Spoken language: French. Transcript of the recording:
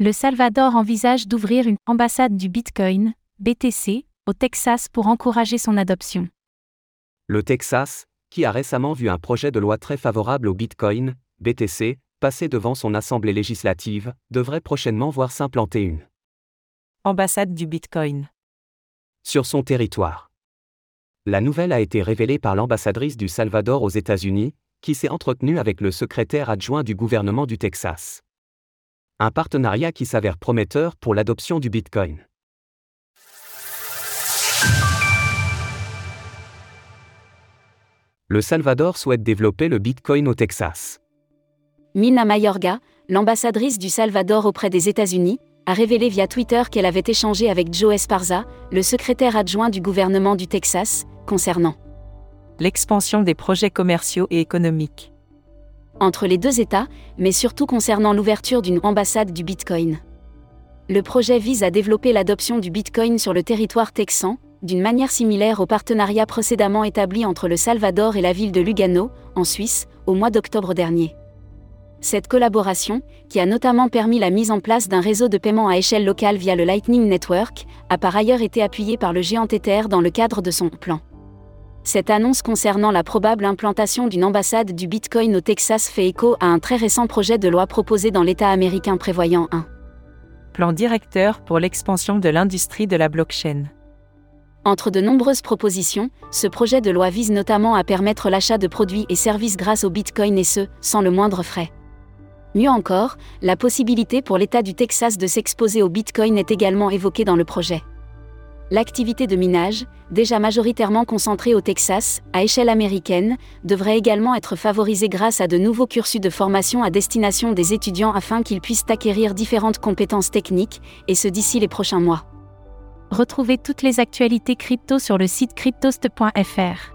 Le Salvador envisage d'ouvrir une ambassade du Bitcoin, BTC, au Texas pour encourager son adoption. Le Texas, qui a récemment vu un projet de loi très favorable au Bitcoin, BTC, passer devant son assemblée législative, devrait prochainement voir s'implanter une ambassade du Bitcoin sur son territoire. La nouvelle a été révélée par l'ambassadrice du Salvador aux États-Unis, qui s'est entretenue avec le secrétaire adjoint du gouvernement du Texas. Un partenariat qui s'avère prometteur pour l'adoption du Bitcoin. Le Salvador souhaite développer le Bitcoin au Texas. Mina Mayorga, l'ambassadrice du Salvador auprès des États-Unis, a révélé via Twitter qu'elle avait échangé avec Joe Esparza, le secrétaire adjoint du gouvernement du Texas, concernant l'expansion des projets commerciaux et économiques entre les deux États, mais surtout concernant l'ouverture d'une ambassade du Bitcoin. Le projet vise à développer l'adoption du Bitcoin sur le territoire texan, d'une manière similaire au partenariat précédemment établi entre le Salvador et la ville de Lugano, en Suisse, au mois d'octobre dernier. Cette collaboration, qui a notamment permis la mise en place d'un réseau de paiement à échelle locale via le Lightning Network, a par ailleurs été appuyée par le géant Tether dans le cadre de son plan. Cette annonce concernant la probable implantation d'une ambassade du Bitcoin au Texas fait écho à un très récent projet de loi proposé dans l'État américain prévoyant un plan directeur pour l'expansion de l'industrie de la blockchain. Entre de nombreuses propositions, ce projet de loi vise notamment à permettre l'achat de produits et services grâce au Bitcoin et ce, sans le moindre frais. Mieux encore, la possibilité pour l'État du Texas de s'exposer au Bitcoin est également évoquée dans le projet. L'activité de minage, déjà majoritairement concentrée au Texas, à échelle américaine, devrait également être favorisée grâce à de nouveaux cursus de formation à destination des étudiants afin qu'ils puissent acquérir différentes compétences techniques, et ce d'ici les prochains mois. Retrouvez toutes les actualités crypto sur le site cryptost.fr.